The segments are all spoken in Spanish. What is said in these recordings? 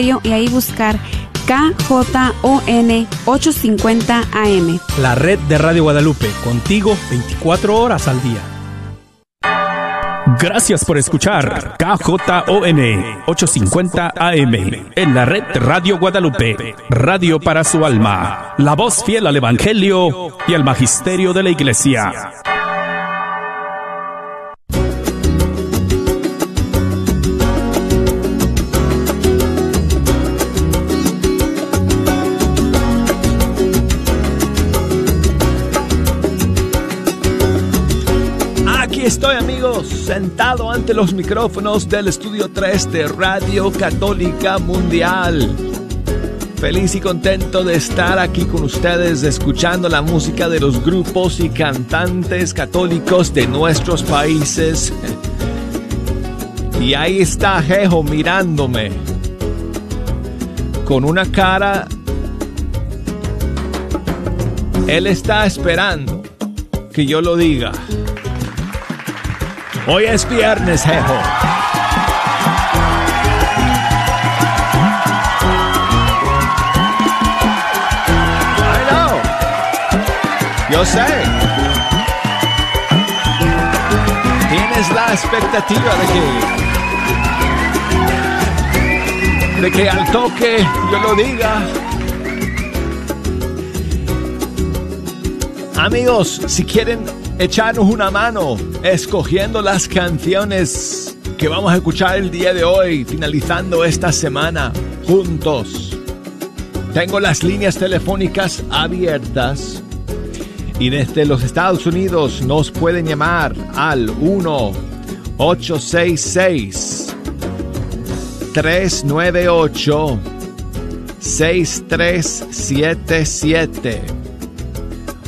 y ahí buscar KJON 850 AM. La red de Radio Guadalupe, contigo 24 horas al día. Gracias por escuchar KJON 850 AM en la red Radio Guadalupe, radio para su alma, la voz fiel al Evangelio y al Magisterio de la Iglesia. Estoy amigos, sentado ante los micrófonos del estudio 3 de Radio Católica Mundial. Feliz y contento de estar aquí con ustedes escuchando la música de los grupos y cantantes católicos de nuestros países. Y ahí está Jejo mirándome con una cara... Él está esperando que yo lo diga. Hoy es viernes, jejo. Yo sé. Tienes la expectativa de que de que al toque yo lo diga. Amigos, si quieren echarnos una mano escogiendo las canciones que vamos a escuchar el día de hoy, finalizando esta semana juntos. Tengo las líneas telefónicas abiertas y desde los Estados Unidos nos pueden llamar al 1 866 398 6377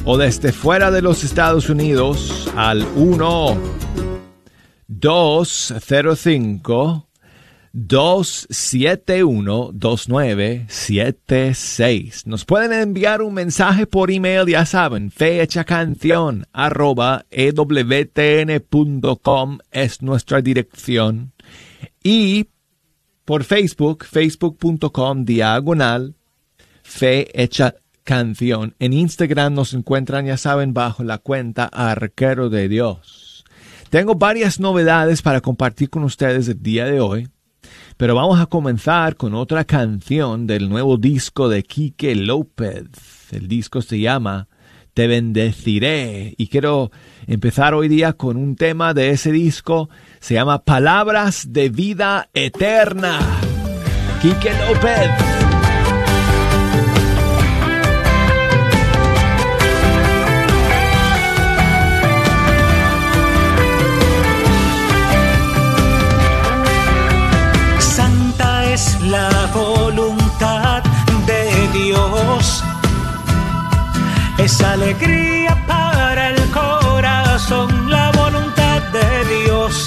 o desde fuera de los Estados Unidos al 1 205 271 2976. Nos pueden enviar un mensaje por email, ya saben, fecha canción arroba ewtn.com es nuestra dirección. Y por Facebook, facebook.com diagonal fe canción. En Instagram nos encuentran, ya saben, bajo la cuenta Arquero de Dios. Tengo varias novedades para compartir con ustedes el día de hoy, pero vamos a comenzar con otra canción del nuevo disco de Quique López. El disco se llama Te bendeciré y quiero empezar hoy día con un tema de ese disco. Se llama Palabras de Vida Eterna. Quique López. La voluntad de Dios. Es alegría para el corazón, la voluntad de Dios.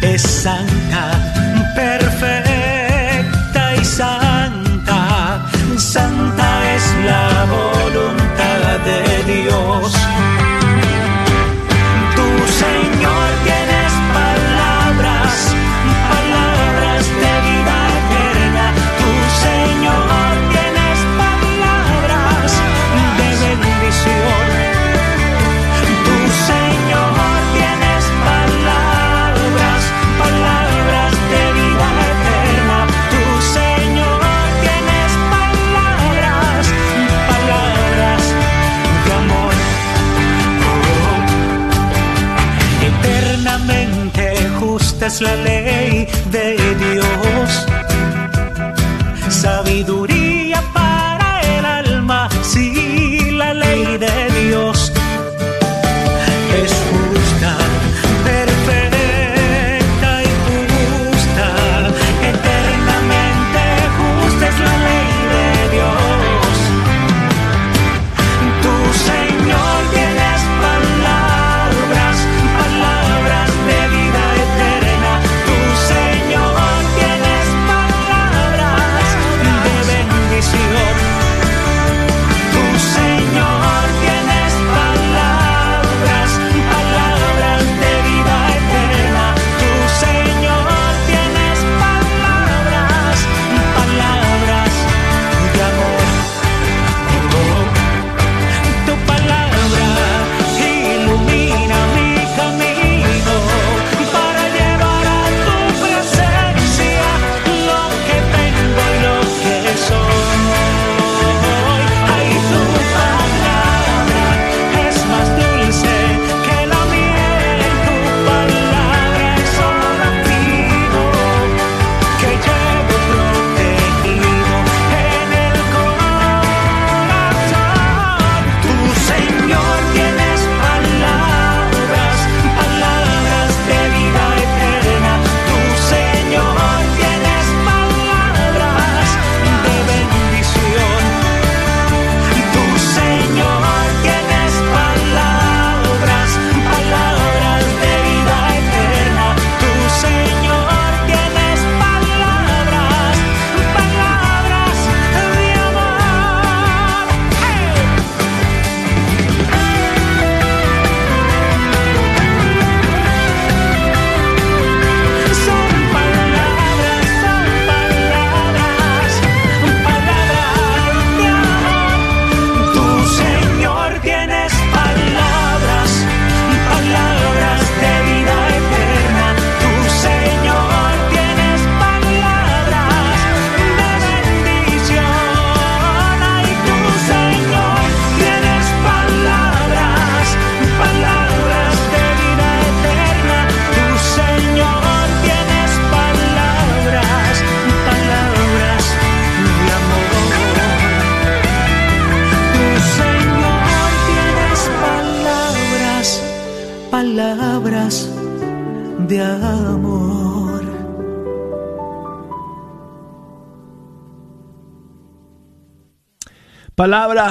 Es santa, la ley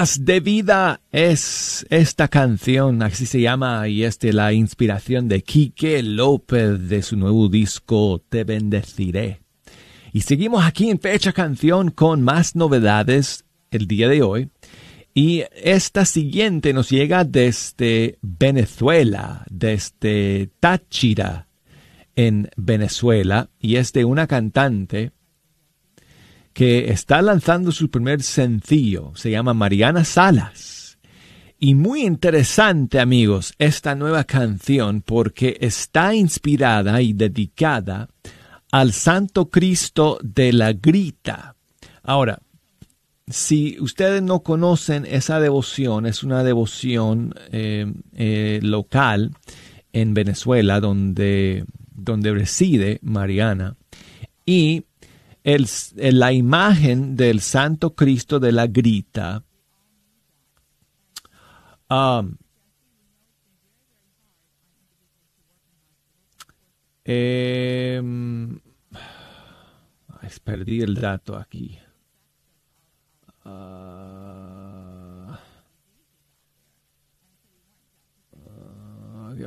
De vida es esta canción, así se llama, y es de la inspiración de Quique López de su nuevo disco Te bendeciré. Y seguimos aquí en Fecha Canción con más novedades el día de hoy. Y esta siguiente nos llega desde Venezuela, desde Táchira, en Venezuela, y es de una cantante que está lanzando su primer sencillo. Se llama Mariana Salas. Y muy interesante, amigos, esta nueva canción porque está inspirada y dedicada al Santo Cristo de la Grita. Ahora, si ustedes no conocen esa devoción, es una devoción eh, eh, local en Venezuela donde, donde reside Mariana. Y el, la imagen del Santo Cristo de la Grita um, eh, perdí el dato aquí. Uh,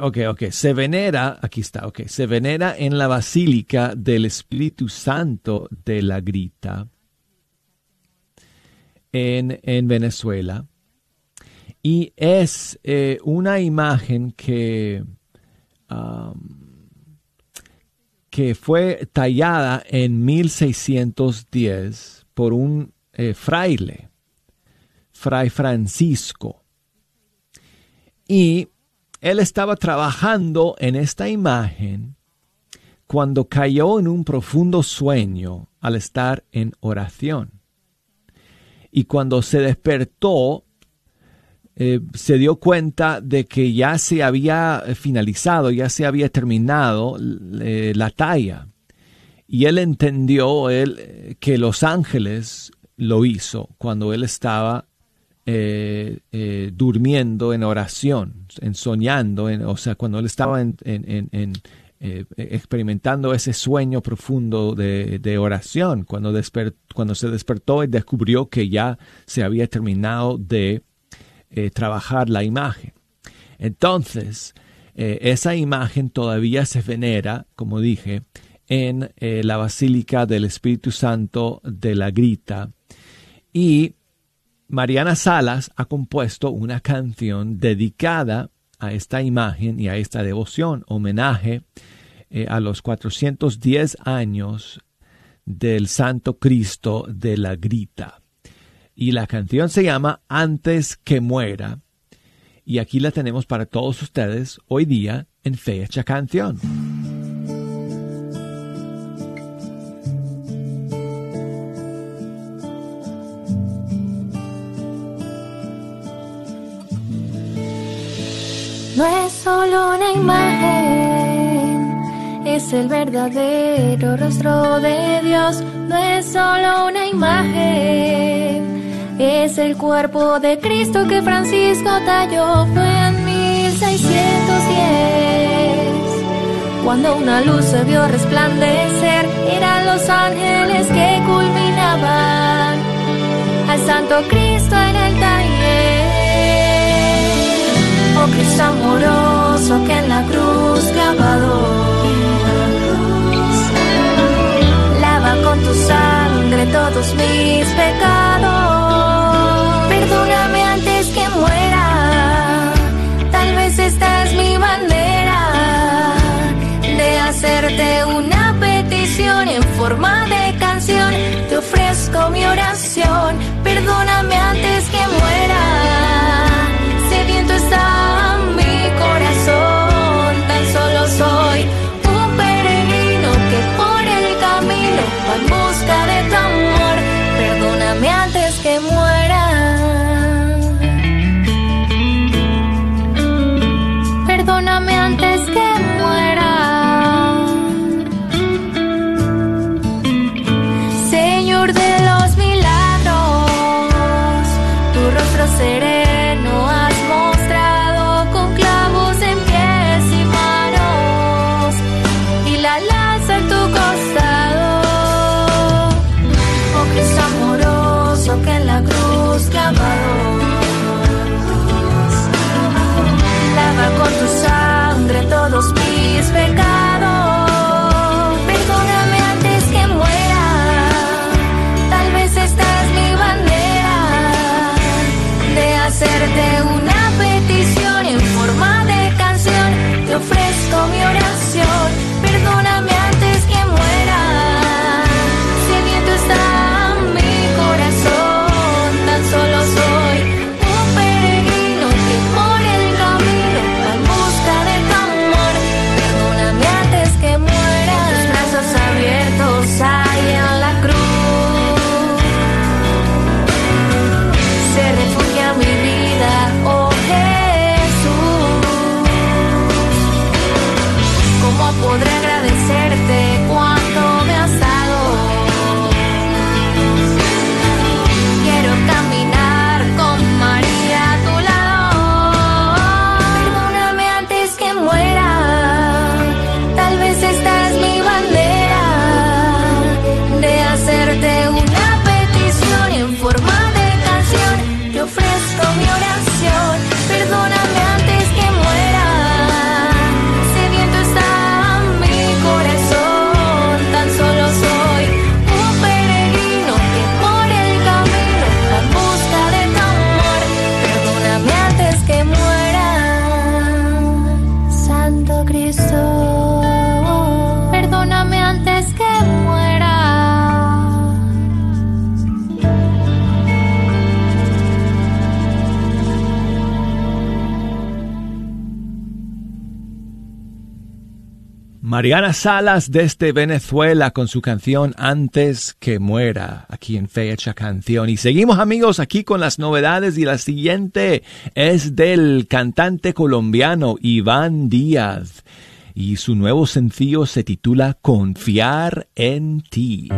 ok, ok, se venera, aquí está, ok, se venera en la Basílica del Espíritu Santo de la Grita en, en Venezuela. Y es eh, una imagen que, que fue tallada en 1610 por un eh, fraile, Fray Francisco. Y él estaba trabajando en esta imagen cuando cayó en un profundo sueño al estar en oración. Y cuando se despertó, eh, se dio cuenta de que ya se había finalizado, ya se había terminado eh, la talla. Y él entendió él, que los ángeles lo hizo cuando él estaba eh, eh, durmiendo en oración, en soñando, o sea, cuando él estaba en, eh, experimentando ese sueño profundo de, oración, cuando, cuando se despertó y descubrió que ya se había terminado de trabajar la imagen. Entonces, esa imagen todavía se venera, como dije, en la Basílica del Espíritu Santo de la Grita. Y Mariana Salas ha compuesto una canción dedicada a esta imagen y a esta devoción, homenaje eh, a los 410 años del Santo Cristo de la Grita. Y la canción se llama Antes que muera. Y aquí la tenemos para todos ustedes hoy día en Fecha Canción. No es solo una imagen, es el verdadero rostro de Dios. No es solo una imagen, es el cuerpo de Cristo que Francisco talló. Fue en 1610, cuando una luz se vio resplandecer. Eran los ángeles que culminaban al Santo Cristo Cristo amoroso que en la cruz clavado lava con tu sangre todos mis pecados. Perdóname antes que muera, tal vez esta es mi manera de hacerte una petición en forma de canción. Te ofrezco mi oración, perdóname antes Mariana Salas desde Venezuela con su canción Antes que muera, aquí en Fecha Canción. Y seguimos amigos aquí con las novedades y la siguiente es del cantante colombiano Iván Díaz y su nuevo sencillo se titula Confiar en ti.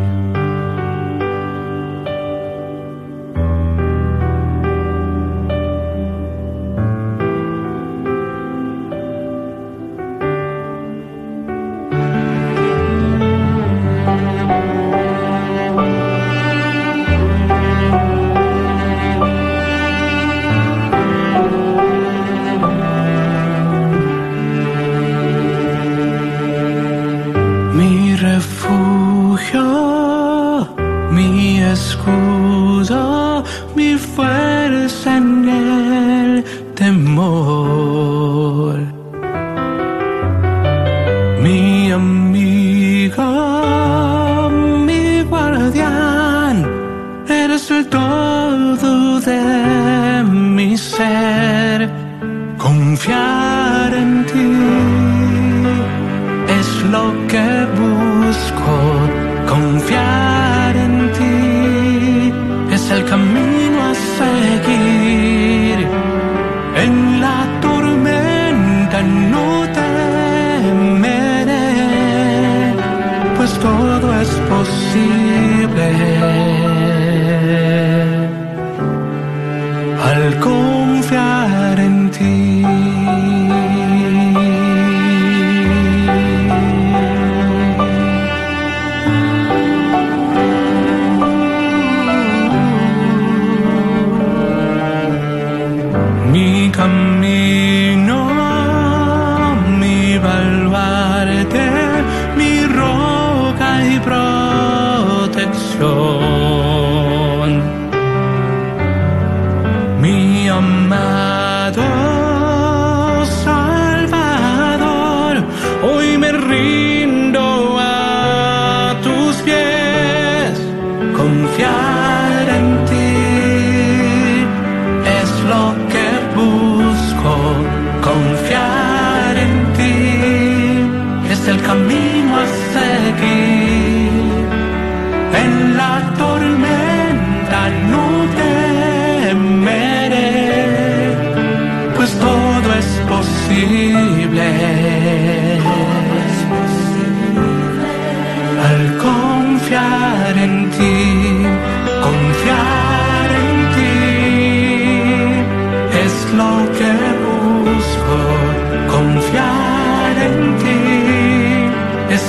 todo de mi ser. Confiar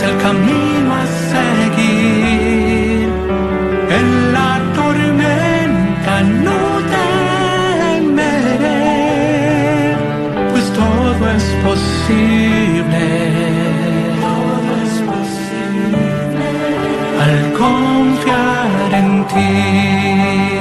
el camino a seguir. En la tormenta no temeré, pues todo es posible. Todo es posible al confiar en ti.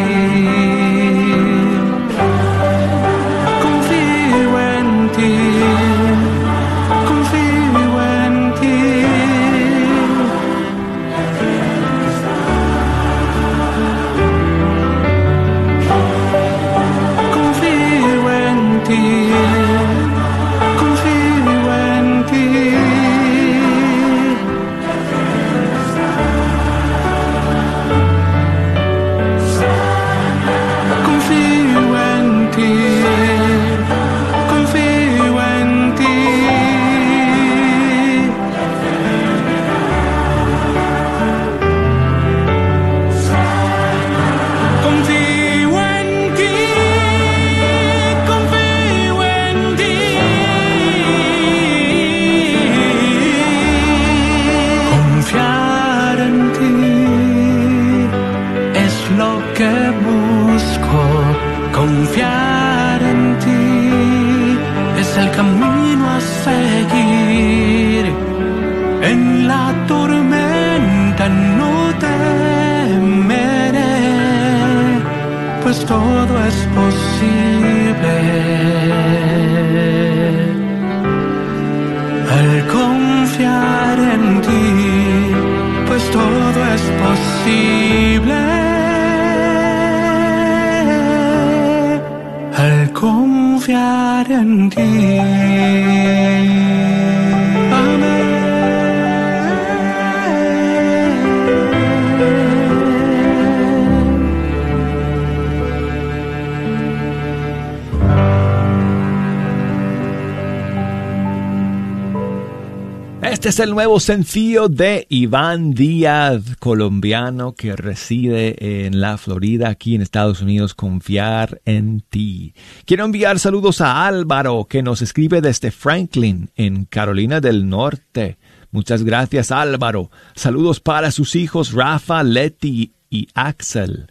Este es el nuevo sencillo de Iván Díaz, colombiano que reside en la Florida, aquí en Estados Unidos, Confiar en ti. Quiero enviar saludos a Álvaro, que nos escribe desde Franklin, en Carolina del Norte. Muchas gracias Álvaro. Saludos para sus hijos Rafa, Leti y Axel.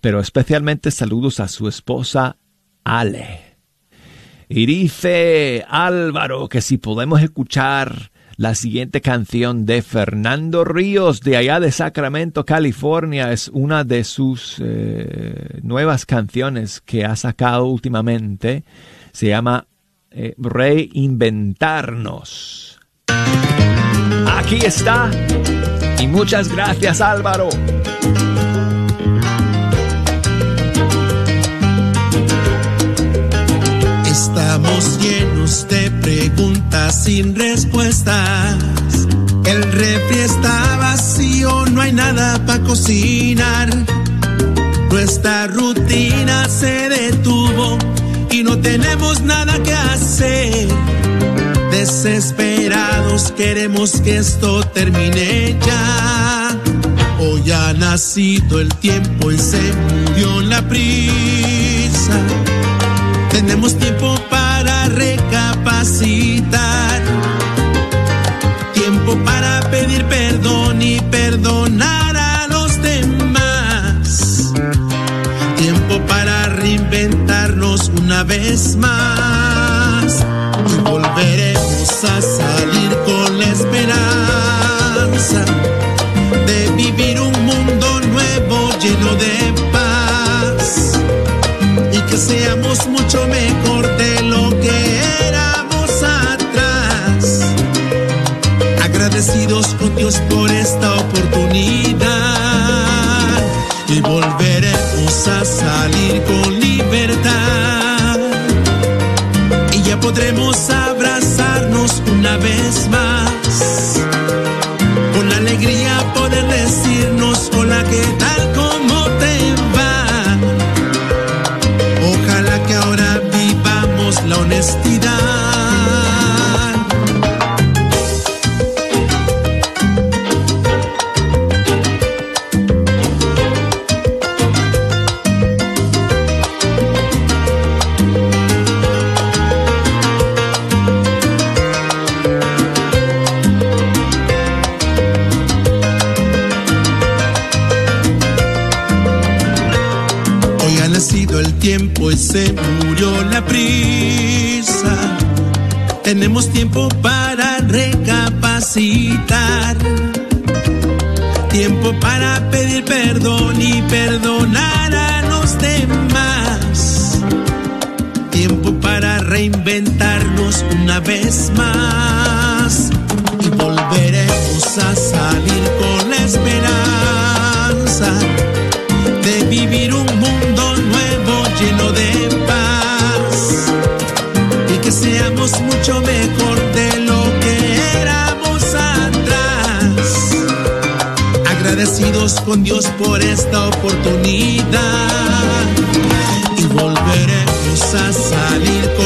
Pero especialmente saludos a su esposa Ale. Y dice Álvaro que si podemos escuchar la siguiente canción de Fernando Ríos de allá de Sacramento, California, es una de sus eh, nuevas canciones que ha sacado últimamente. Se llama eh, Reinventarnos. Aquí está. Y muchas gracias Álvaro. Estamos llenos de preguntas sin respuestas. El refri está vacío, no hay nada para cocinar. Nuestra rutina se detuvo y no tenemos nada que hacer. Desesperados queremos que esto termine ya. Hoy ha nacido el tiempo y se murió la prisa tenemos tiempo para recapacitar. Tiempo para pedir perdón y perdonar a los demás. Tiempo para reinventarnos una vez más. Con Dios por esta oportunidad. Y volveremos a salir con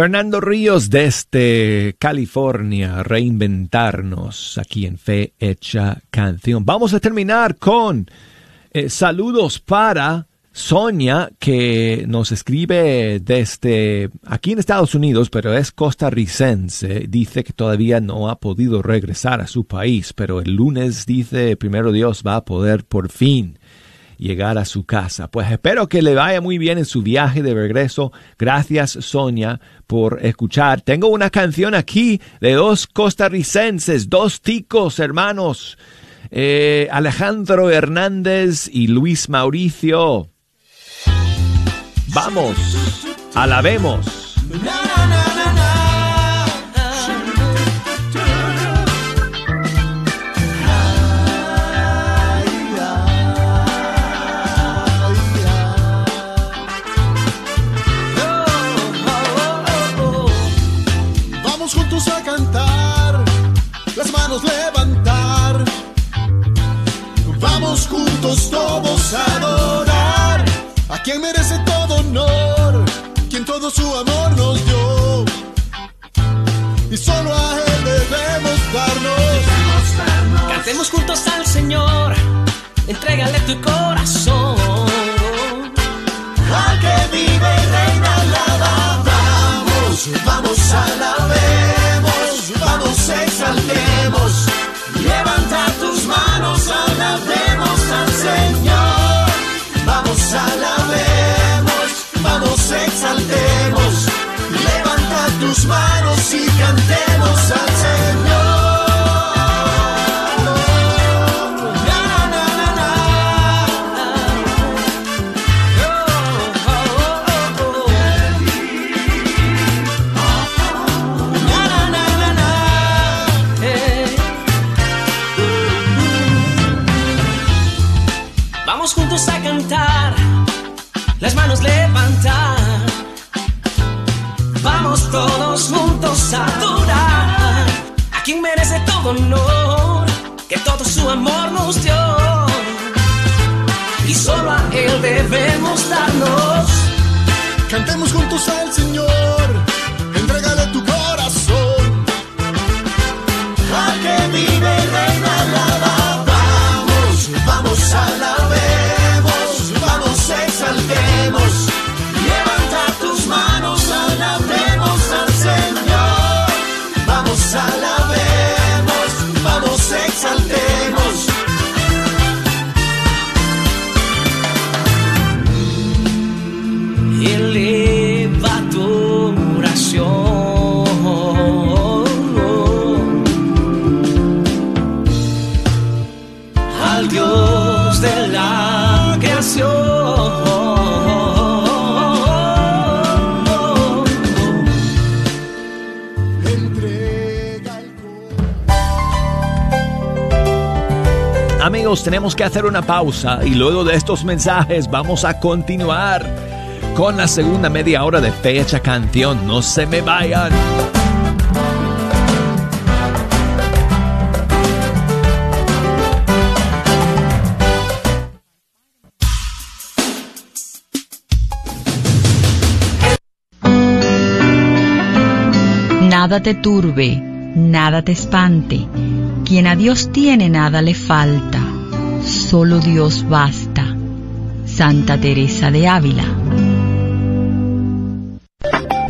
Fernando Ríos desde California, reinventarnos aquí en Fe Hecha Canción. Vamos a terminar con eh, saludos para Sonia, que nos escribe desde aquí en Estados Unidos, pero es costarricense. Dice que todavía no ha podido regresar a su país, pero el lunes dice, primero Dios, va a poder por fin llegar a su casa. Pues espero que le vaya muy bien en su viaje de regreso. Gracias, Sonia, por escuchar. Tengo una canción aquí de dos costarricenses, dos ticos hermanos, eh, Alejandro Hernández y Luis Mauricio. Vamos, alabemos. Vamos juntos todos a adorar a quien merece todo honor, quien todo su amor nos dio. Y solo a él debemos darnos. Cantemos juntos al Señor, entrégale tu corazón. Al que vive y reina alaba. Vamos, vamos, alabemos, vamos, exaltemos. Vamos, alabemos, vamos, exaltemos. Levanta tus manos todos juntos a adorar a quien merece todo honor, que todo su amor nos dio. Y solo a él debemos darnos. Cantemos juntos al Señor, tenemos que hacer una pausa y luego de estos mensajes vamos a continuar con la segunda media hora de Fecha Canción. No se me vayan. Nada te turbe, nada te espante. Quien a Dios tiene nada le falta. Solo Dios basta. Santa Teresa de Ávila.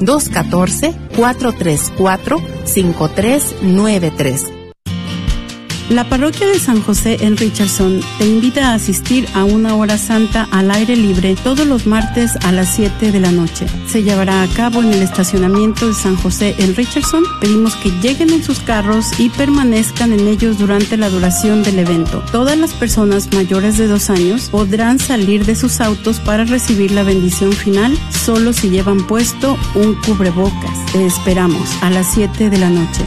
214-434-5393. La parroquia de San José en Richardson te invita a asistir a una hora santa al aire libre todos los martes a las 7 de la noche. Se llevará a cabo en el estacionamiento de San José en Richardson. Pedimos que lleguen en sus carros y permanezcan en ellos durante la duración del evento. Todas las personas mayores de dos años podrán salir de sus autos para recibir la bendición final solo si llevan puesto un cubrebocas. Te esperamos a las 7 de la noche.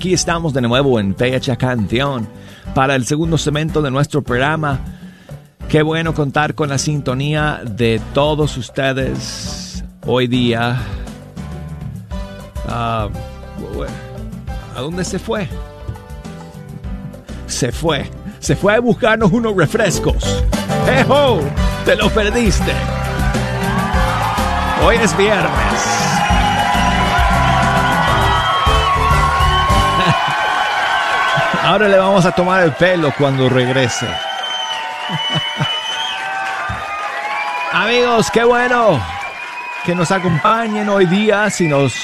Aquí estamos de nuevo en Fecha Canción para el segundo segmento de nuestro programa. Qué bueno contar con la sintonía de todos ustedes hoy día. Bueno, ¿A dónde se fue? Se fue. Se fue a buscarnos unos refrescos. ¡Ejo! ¡Te lo perdiste! Hoy es viernes. Ahora le vamos a tomar el pelo cuando regrese. Amigos, qué bueno que nos acompañen hoy día si nos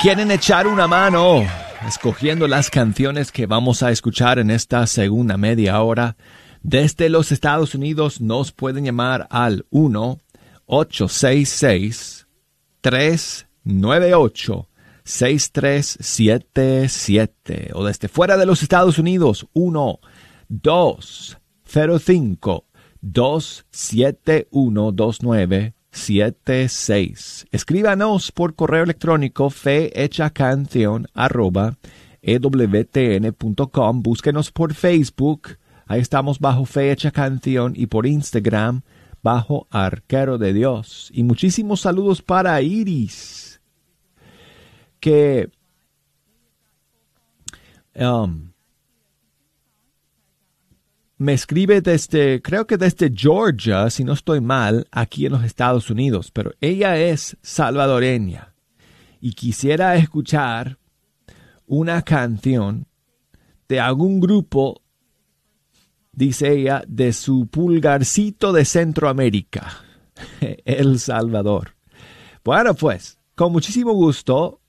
quieren echar una mano escogiendo las canciones que vamos a escuchar en esta segunda media hora. Desde los Estados Unidos nos pueden llamar al 1 866 398 6377 o desde fuera de los Estados Unidos 1 205 271 2976. Escríbanos por correo electrónico fehechacanción arroba ewtn.com. Búsquenos por Facebook. Ahí estamos bajo Fecha Canción y por Instagram bajo Arquero de Dios. Y muchísimos saludos para Iris. Que um, me escribe desde, creo que desde Georgia, si no estoy mal, aquí en los Estados Unidos, pero ella es salvadoreña y quisiera escuchar una canción de algún grupo, dice ella, de su pulgarcito de Centroamérica, El Salvador. Bueno, pues, con muchísimo gusto,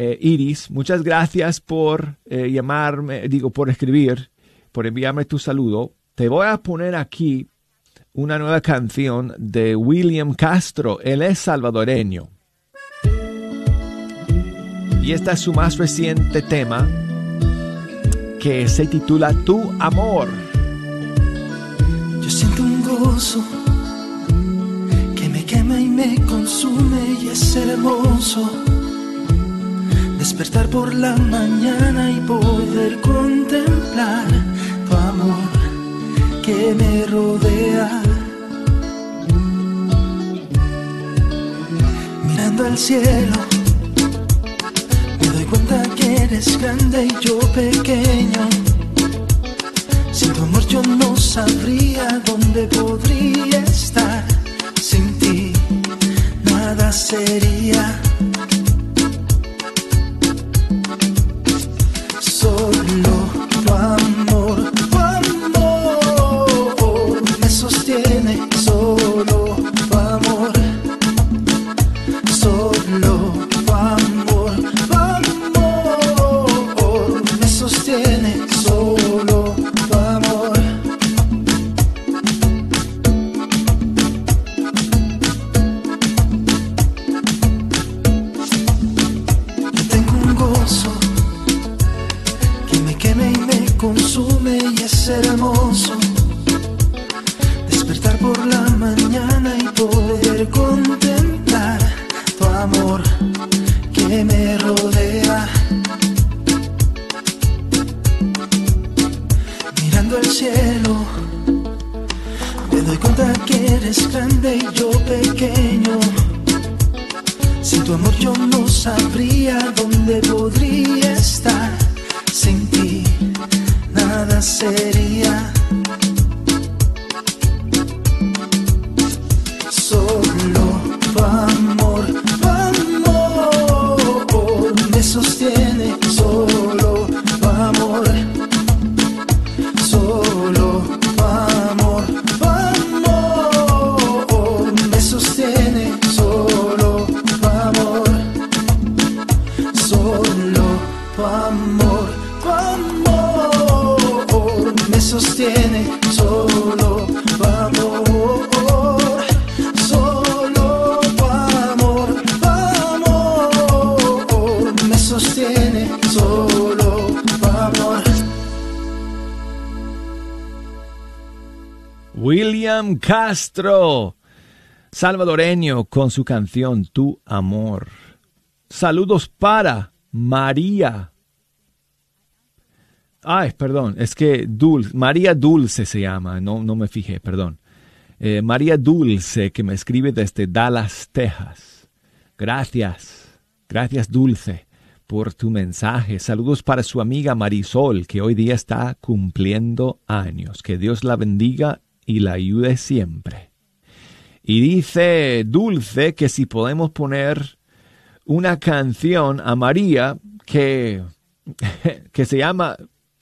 eh, Iris, muchas gracias por eh, llamarme, digo, por escribir, por enviarme tu saludo. Te voy a poner aquí una nueva canción de William Castro. Él es salvadoreño. Y esta es su más reciente tema que se titula Tu amor. Yo siento un gozo que me quema y me consume y es hermoso despertar por la mañana y poder contemplar tu amor que me rodea. Mirando al cielo cuenta que eres grande y yo pequeño. Sin tu amor yo no sabría dónde podría estar. Sin ti nada sería. Castro, salvadoreño, con su canción Tu Amor. Saludos para María. Ay, perdón, es que María Dulce se llama, no, no me fijé, perdón. Eh, María Dulce, que me escribe desde Dallas, Texas. Gracias, gracias Dulce por tu mensaje. Saludos para su amiga Marisol, que hoy día está cumpliendo años. Que Dios la bendiga y la ayude siempre. Y dice Dulce que si podemos poner una canción a María que, que se llama,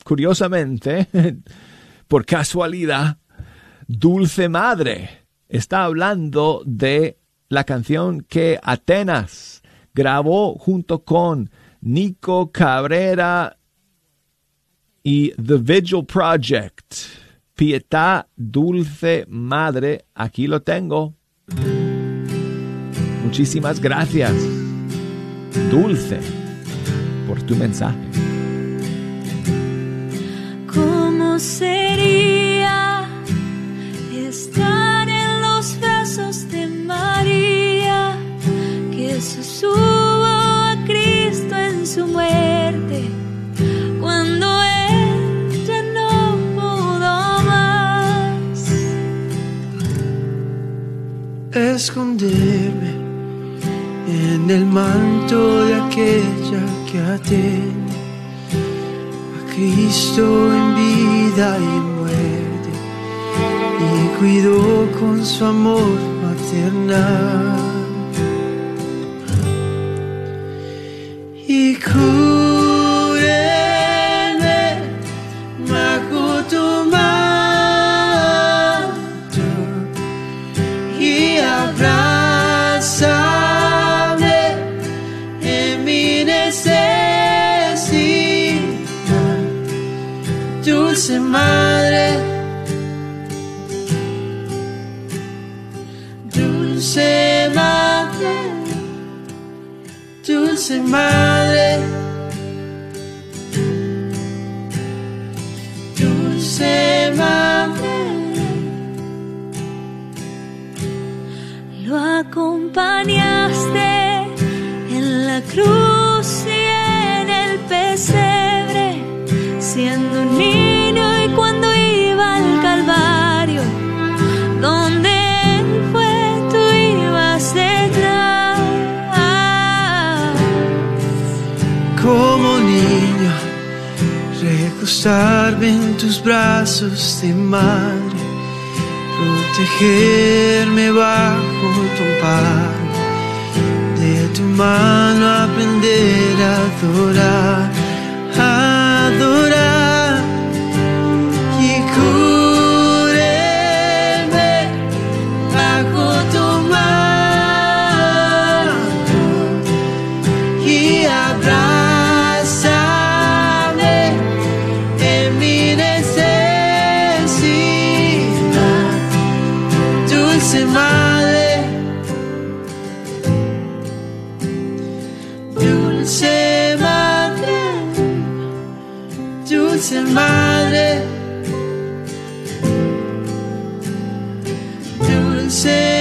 curiosamente, por casualidad, Dulce Madre. Está hablando de la canción que Atenas grabó junto con Nico Cabrera y The Vigil Project. Pietà Dulce Madre, aquí lo tengo. Muchísimas gracias, Dulce, por tu mensaje. ¿Cómo sería estar en los brazos de María que susurró esconderme en el manto de aquella que atiende a Cristo en vida y muerte y cuidó con su amor maternal. Y dulce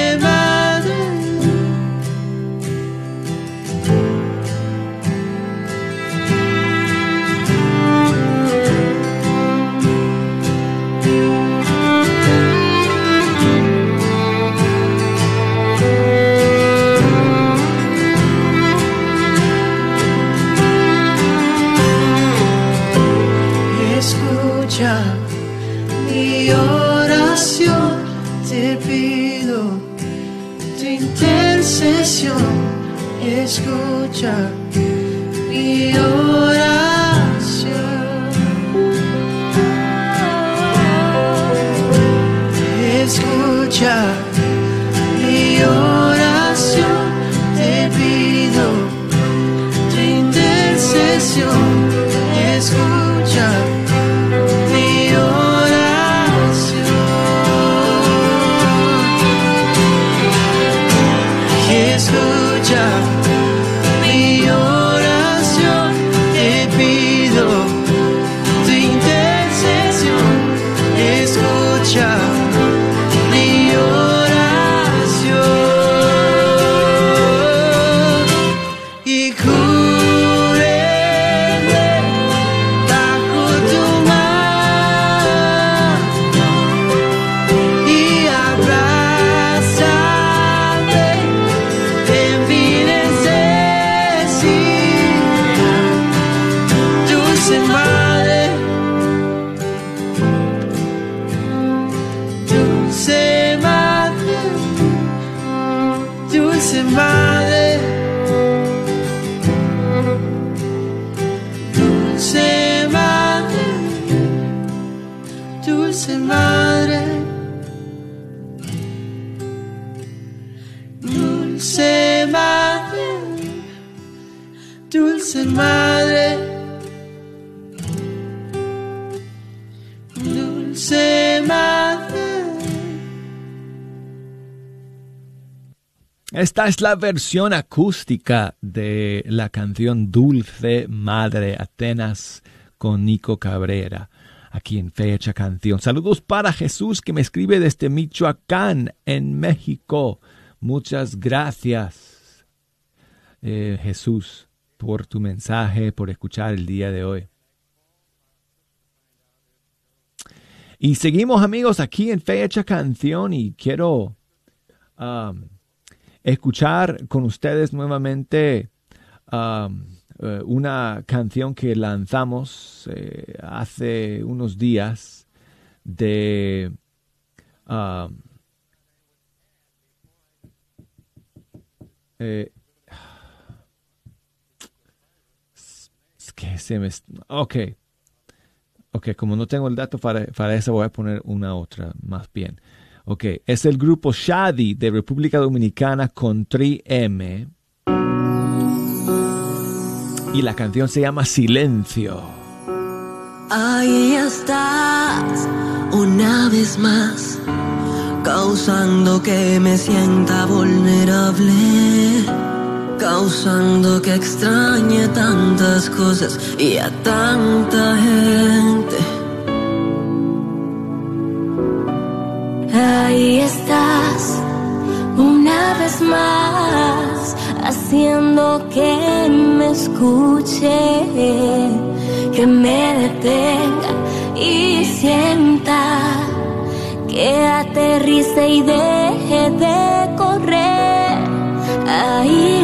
dulce madre, dulce madre, dulce madre, dulce madre. Esta es la versión acústica de la canción Dulce Madre Atenas con Nico Cabrera, aquí en Fecha Canción. Saludos para Jesús que me escribe desde Michoacán, en México. Muchas gracias, eh, Jesús, por tu mensaje, por escuchar el día de hoy. Y seguimos amigos aquí en Fecha Canción y quiero um, escuchar con ustedes nuevamente um, eh, una canción que lanzamos eh, hace unos días de eh, es que se me... Ok. Ok, como no tengo el dato para, para eso, voy a poner una otra más bien. Ok, es el grupo Shadi de República Dominicana con 3M. Y la canción se llama Silencio. Ahí estás, una vez más, causando que me sienta vulnerable, causando que extrañe tantas cosas y a tanta gente. Ahí estás, una vez más, haciendo que me escuche, que me detenga y sienta que aterrice y deje de correr. Ahí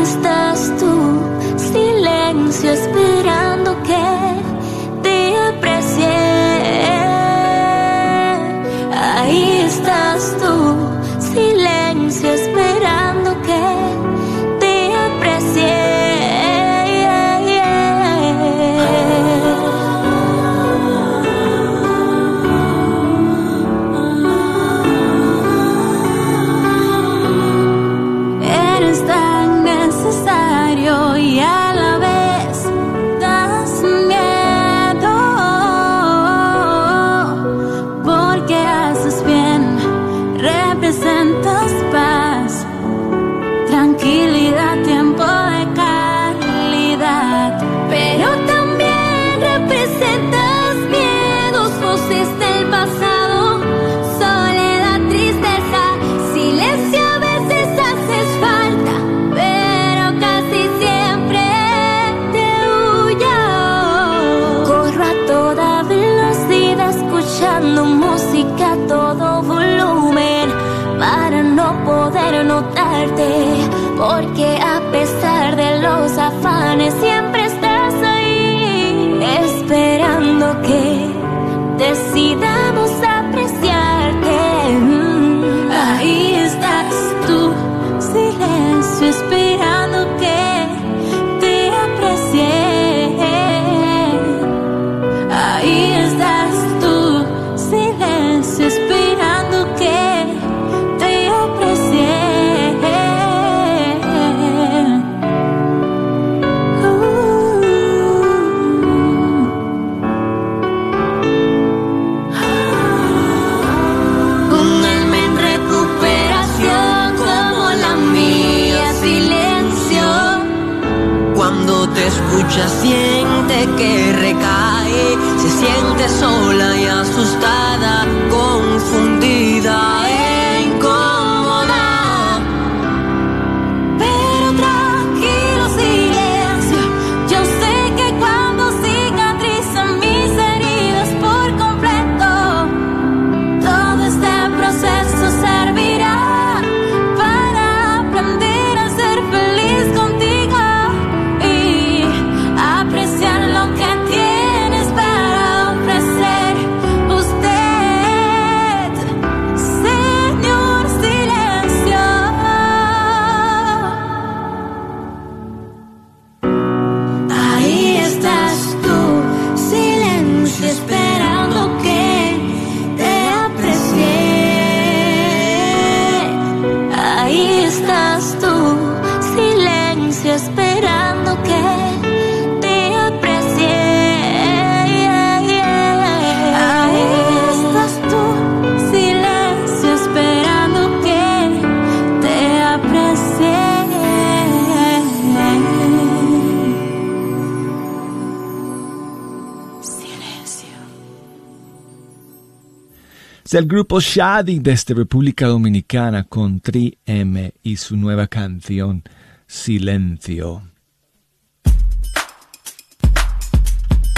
Es el grupo Shadi desde República Dominicana con 3M y su nueva canción Silencio.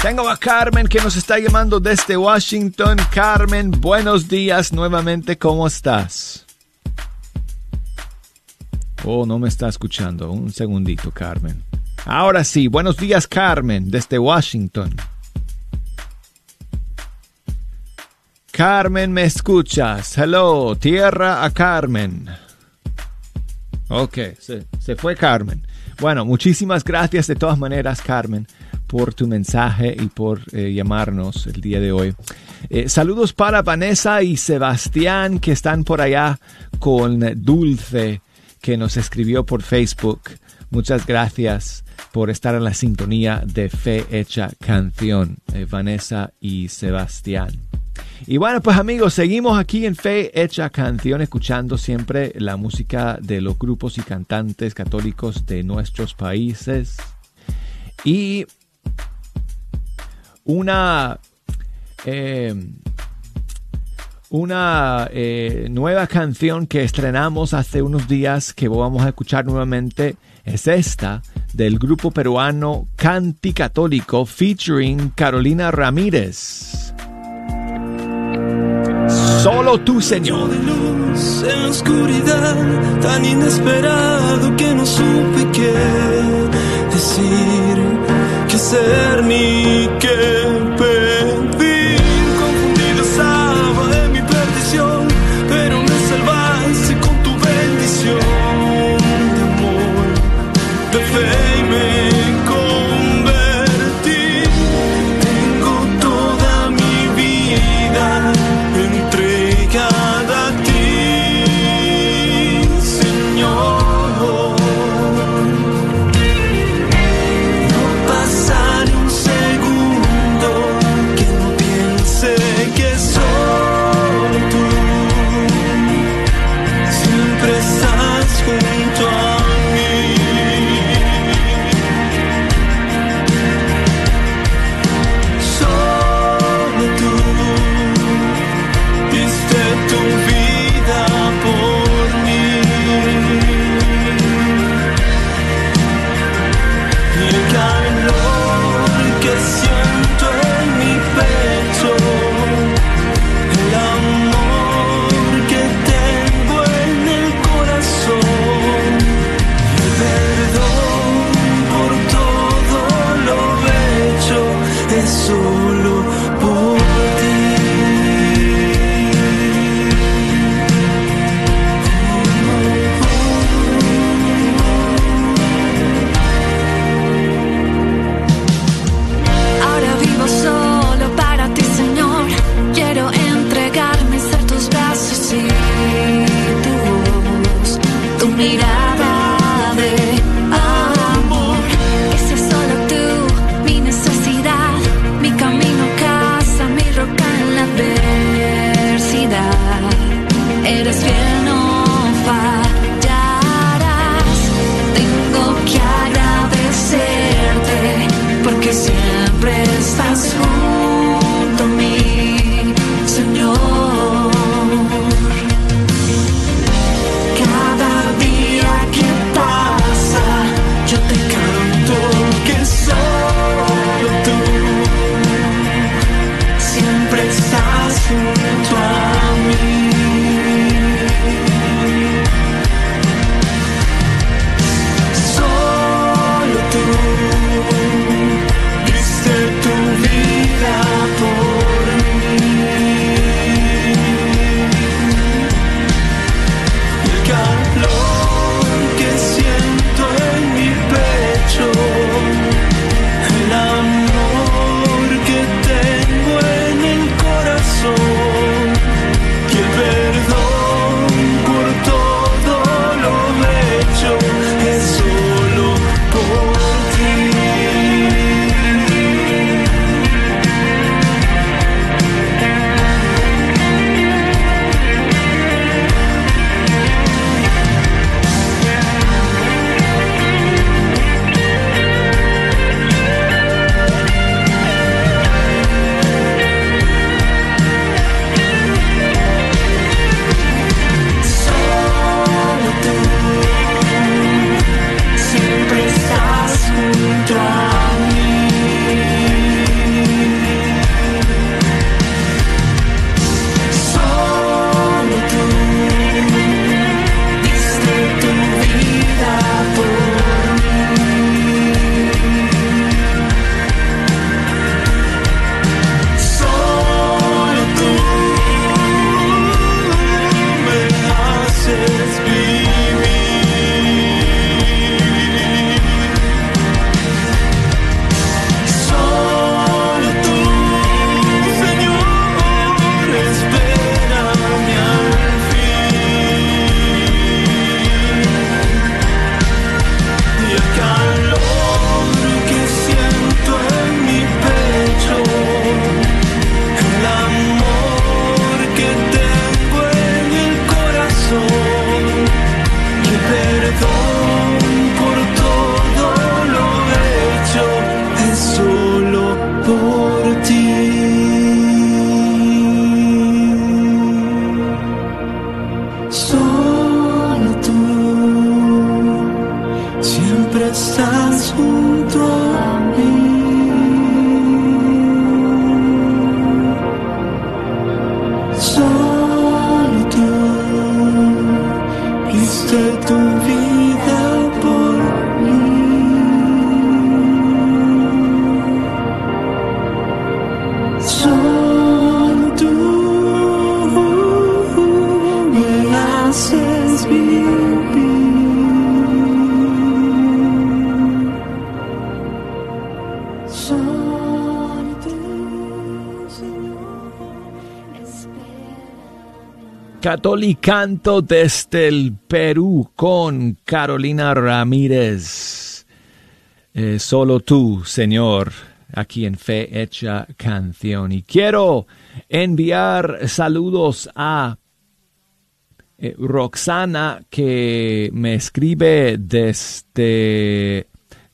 Tengo a Carmen que nos está llamando desde Washington. Carmen, buenos días nuevamente, ¿cómo estás? Oh, no me está escuchando. Un segundito, Carmen. Ahora sí, buenos días Carmen, desde Washington. Carmen, ¿me escuchas? Hello, tierra a Carmen. Ok, se, se fue Carmen. Bueno, muchísimas gracias de todas maneras, Carmen, por tu mensaje y por eh, llamarnos el día de hoy. Eh, saludos para Vanessa y Sebastián que están por allá con Dulce que nos escribió por Facebook. Muchas gracias por estar en la sintonía de Fe Hecha Canción, eh, Vanessa y Sebastián. Y bueno, pues amigos, seguimos aquí en Fe Hecha Canción, escuchando siempre la música de los grupos y cantantes católicos de nuestros países. Y una, eh, una nueva canción que estrenamos hace unos días que vamos a escuchar nuevamente es esta del grupo peruano Canti Católico featuring Carolina Ramírez. Solo tú, Señor. de luz en la oscuridad, tan inesperado que no supe qué decir, qué hacer ni qué pedir. Catolicanto desde el Perú con Carolina Ramírez. Eh, solo tú, Señor, aquí en Fe Hecha Canción. Y quiero enviar saludos a eh, Roxana que me escribe desde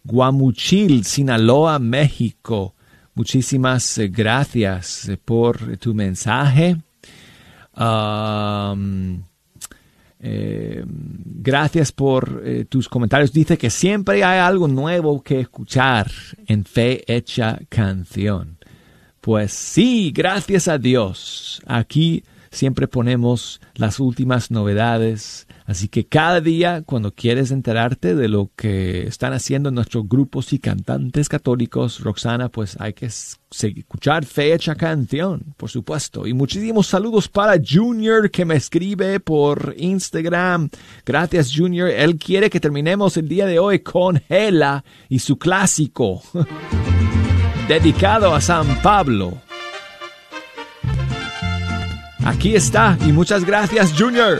Guamuchil, Sinaloa, México. Muchísimas eh, gracias por tu mensaje. Eh, gracias por eh, tus comentarios. Dice que siempre hay algo nuevo que escuchar en Fe Hecha Canción. Pues sí, gracias a Dios. Aquí siempre ponemos las últimas novedades. Así que cada día, cuando quieres enterarte de lo que están haciendo nuestros grupos y cantantes católicos, Roxana, pues hay que escuchar fecha canción, por supuesto. Y muchísimos saludos para Junior que me escribe por Instagram. Gracias, Junior. Él quiere que terminemos el día de hoy con Hela y su clásico dedicado a San Pablo. Aquí está y muchas gracias Junior.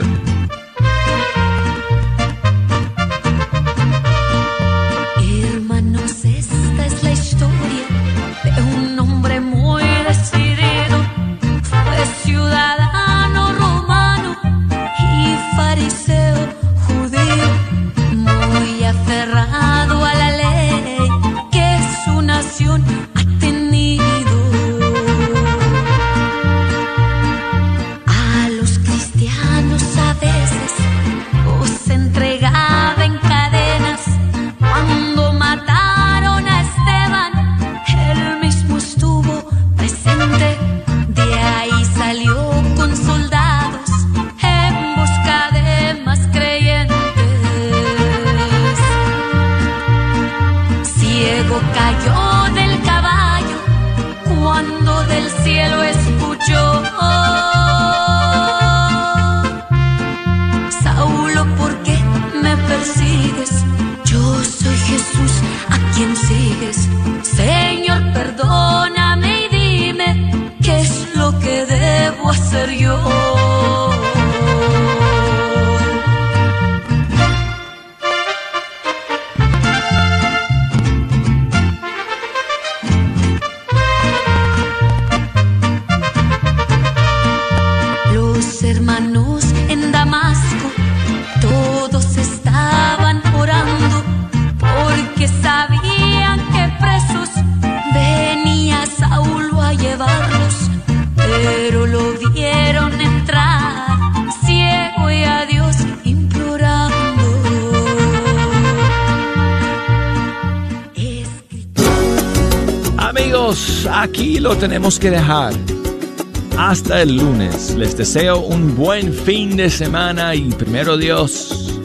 Quien sigues. Lo tenemos que dejar. Hasta el lunes. Les deseo un buen fin de semana y primero Dios,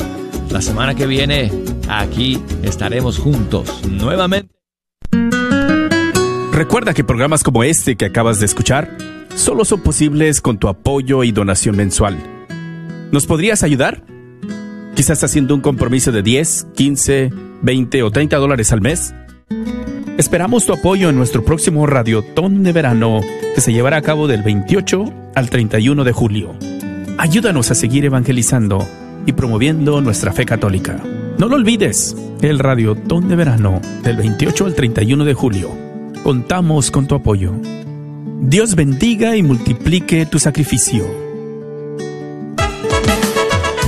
la semana que viene aquí estaremos juntos nuevamente. Recuerda que programas como este que acabas de escuchar solo son posibles con tu apoyo y donación mensual. ¿Nos podrías ayudar? Quizás haciendo un compromiso de 10, 15, 20 o 30 dólares al mes. Esperamos tu apoyo en nuestro próximo Radiotón de Verano que se llevará a cabo del 28 al 31 de julio. Ayúdanos a seguir evangelizando y promoviendo nuestra fe católica. No lo olvides, el Radiotón de Verano del 28 al 31 de julio. Contamos con tu apoyo. Dios bendiga y multiplique tu sacrificio.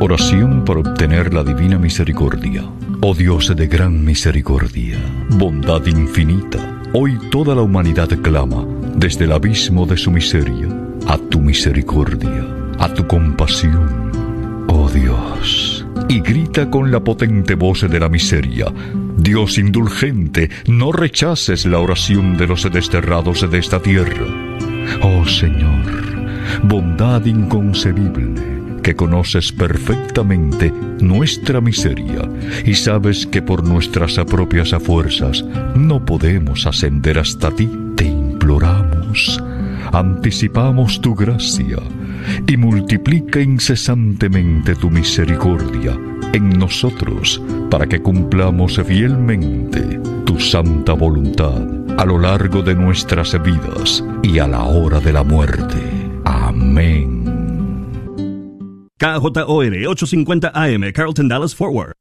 Oración por obtener la divina misericordia. Oh Dios de gran misericordia, bondad infinita, hoy toda la humanidad clama desde el abismo de su miseria a tu misericordia, a tu compasión, oh Dios. Y grita con la potente voz de la miseria, Dios indulgente, no rechaces la oración de los desterrados de esta tierra. Oh Señor, bondad inconcebible, que conoces perfectamente nuestra miseria y sabes que por nuestras propias fuerzas no podemos ascender hasta ti, te imploramos, anticipamos tu gracia y multiplica incesantemente tu misericordia en nosotros para que cumplamos fielmente tu santa voluntad a lo largo de nuestras vidas y a la hora de la muerte. Amén. KJOR 850 AM, Carlton Dallas Forward.